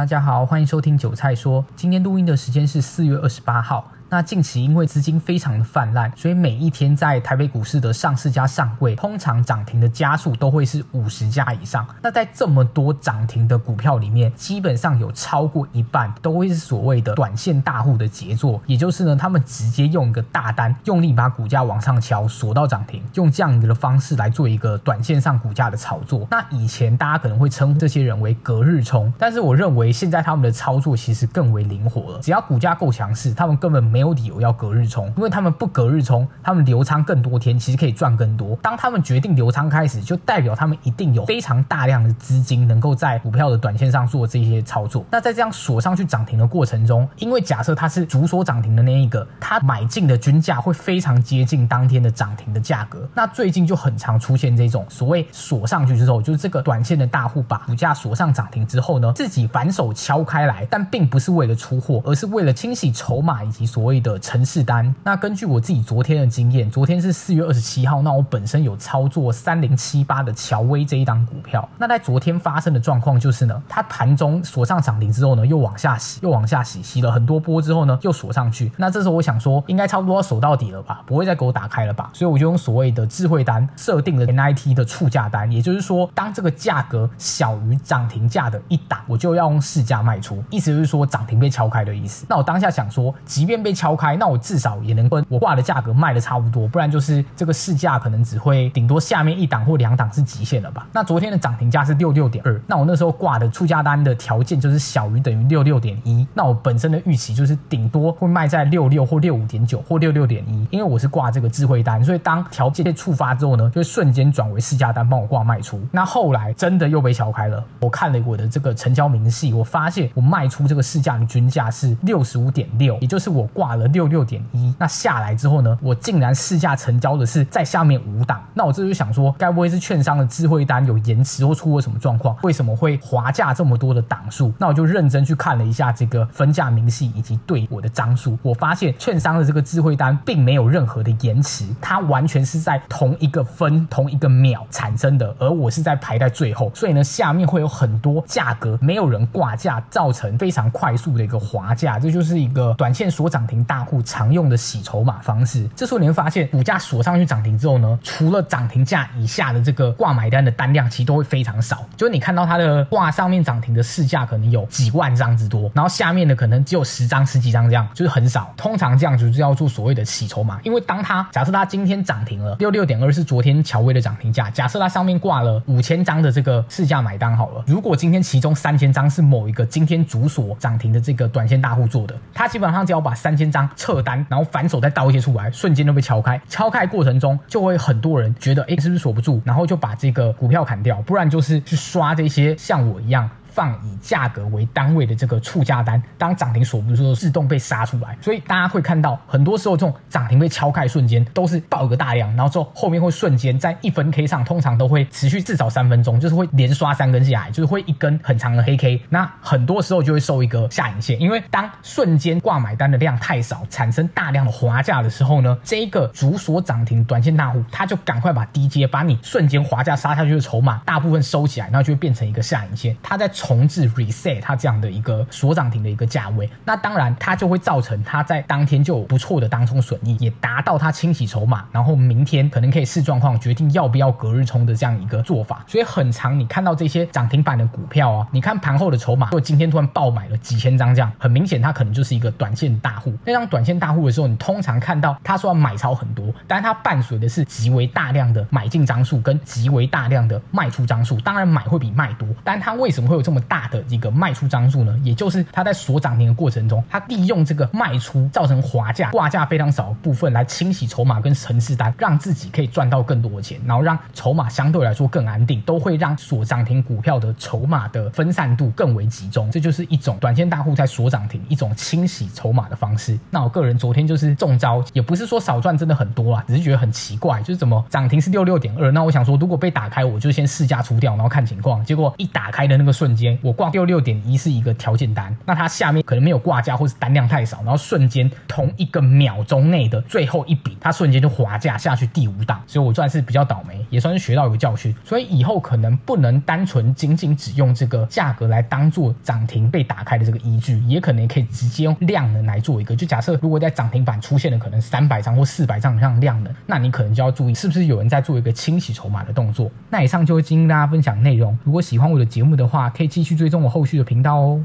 大家好，欢迎收听韭菜说。今天录音的时间是四月二十八号。那近期因为资金非常的泛滥，所以每一天在台北股市的上市加上柜，通常涨停的家数都会是五十家以上。那在这么多涨停的股票里面，基本上有超过一半都会是所谓的短线大户的杰作，也就是呢，他们直接用一个大单，用力把股价往上敲，锁到涨停，用这样一个的方式来做一个短线上股价的炒作。那以前大家可能会称呼这些人为隔日冲，但是我认为现在他们的操作其实更为灵活了，只要股价够强势，他们根本没。没有理由要隔日冲，因为他们不隔日冲，他们留仓更多天，其实可以赚更多。当他们决定留仓开始，就代表他们一定有非常大量的资金能够在股票的短线上做这些操作。那在这样锁上去涨停的过程中，因为假设它是主锁涨停的那一个，它买进的均价会非常接近当天的涨停的价格。那最近就很常出现这种所谓锁上去之后，就是这个短线的大户把股价锁上涨停之后呢，自己反手敲开来，但并不是为了出货，而是为了清洗筹码以及所。谓的程式单，那根据我自己昨天的经验，昨天是四月二十七号，那我本身有操作三零七八的乔威这一档股票。那在昨天发生的状况就是呢，它盘中锁上涨停之后呢，又往下洗，又往下洗，洗了很多波之后呢，又锁上去。那这时候我想说，应该差不多要锁到底了吧，不会再给我打开了吧？所以我就用所谓的智慧单设定了 NIT 的触价单，也就是说，当这个价格小于涨停价的一档，我就要用市价卖出，意思就是说涨停被敲开的意思。那我当下想说，即便被敲开，那我至少也能跟我挂的价格卖的差不多，不然就是这个市价可能只会顶多下面一档或两档是极限了吧？那昨天的涨停价是六六点二，那我那时候挂的出价单的条件就是小于等于六六点一，那我本身的预期就是顶多会卖在六六或六五点九或六六点一，因为我是挂这个智慧单，所以当条件被触发之后呢，就会瞬间转为市价单帮我挂卖出。那后来真的又被敲开了，我看了我的这个成交明细，我发现我卖出这个市价的均价是六十五点六，也就是我挂打了六。六点一，那下来之后呢，我竟然试价成交的是在下面五档，那我这就想说，该不会是券商的智慧单有延迟或出了什么状况？为什么会滑价这么多的档数？那我就认真去看了一下这个分价明细以及对我的张数，我发现券商的这个智慧单并没有任何的延迟，它完全是在同一个分同一个秒产生的，而我是在排在最后，所以呢，下面会有很多价格没有人挂价，造成非常快速的一个滑价，这就是一个短线所涨停大户。常用的洗筹码方式，这时候你会发现，股价锁上去涨停之后呢，除了涨停价以下的这个挂买单的单量，其实都会非常少。就是你看到它的挂上面涨停的市价可能有几万张之多，然后下面的可能只有十张、十几张这样，就是很少。通常这样就是要做所谓的洗筹码，因为当它假设它今天涨停了六六点二是昨天乔威的涨停价，假设它上面挂了五千张的这个市价买单好了，如果今天其中三千张是某一个今天主锁涨停的这个短线大户做的，他基本上只要把三千张撤单，然后反手再倒一些出来，瞬间就被敲开。敲开过程中，就会很多人觉得，哎，是不是锁不住？然后就把这个股票砍掉，不然就是去刷这些像我一样。放以价格为单位的这个促价单，当涨停锁不住的时候，自动被杀出来。所以大家会看到，很多时候这种涨停被敲开瞬间，都是爆一个大量，然后之后后面会瞬间在一分 K 上，通常都会持续至少三分钟，就是会连刷三根下来，就是会一根很长的黑 K。那很多时候就会收一个下影线，因为当瞬间挂买单的量太少，产生大量的滑价的时候呢，这一个主锁涨停短线大户，他就赶快把低阶把你瞬间滑价杀下去的筹码大部分收起来，然后就会变成一个下影线，他在。重置 reset 它这样的一个锁涨停的一个价位，那当然它就会造成它在当天就有不错的当冲损益，也达到它清洗筹码，然后明天可能可以视状况决定要不要隔日冲的这样一个做法。所以很长你看到这些涨停板的股票啊，你看盘后的筹码，如果今天突然爆买了几千张这样，很明显它可能就是一个短线大户。那当短线大户的时候，你通常看到他说要买超很多，但是它伴随的是极为大量的买进张数跟极为大量的卖出张数。当然买会比卖多，但它为什么会有这？这么大的一个卖出张数呢，也就是它在锁涨停的过程中，它利用这个卖出造成滑价、挂价非常少的部分来清洗筹码跟程式单，让自己可以赚到更多的钱，然后让筹码相对来说更安定，都会让锁涨停股票的筹码的分散度更为集中。这就是一种短线大户在锁涨停一种清洗筹码的方式。那我个人昨天就是中招，也不是说少赚真的很多啊，只是觉得很奇怪，就是怎么涨停是六六点二，那我想说如果被打开，我就先试价出掉，然后看情况。结果一打开的那个瞬间。间，我挂六六点一是一个条件单，那它下面可能没有挂价或是单量太少，然后瞬间同一个秒钟内的最后一笔，它瞬间就滑价下去第五档，所以我算是比较倒霉，也算是学到一个教训。所以以后可能不能单纯仅仅只用这个价格来当做涨停被打开的这个依据，也可能可以直接用量能来做一个。就假设如果在涨停板出现了可能三百张或四百张以上量能，那你可能就要注意是不是有人在做一个清洗筹码的动作。那以上就是今天跟大家分享内容。如果喜欢我的节目的话，可以继续追踪我后续的频道哦。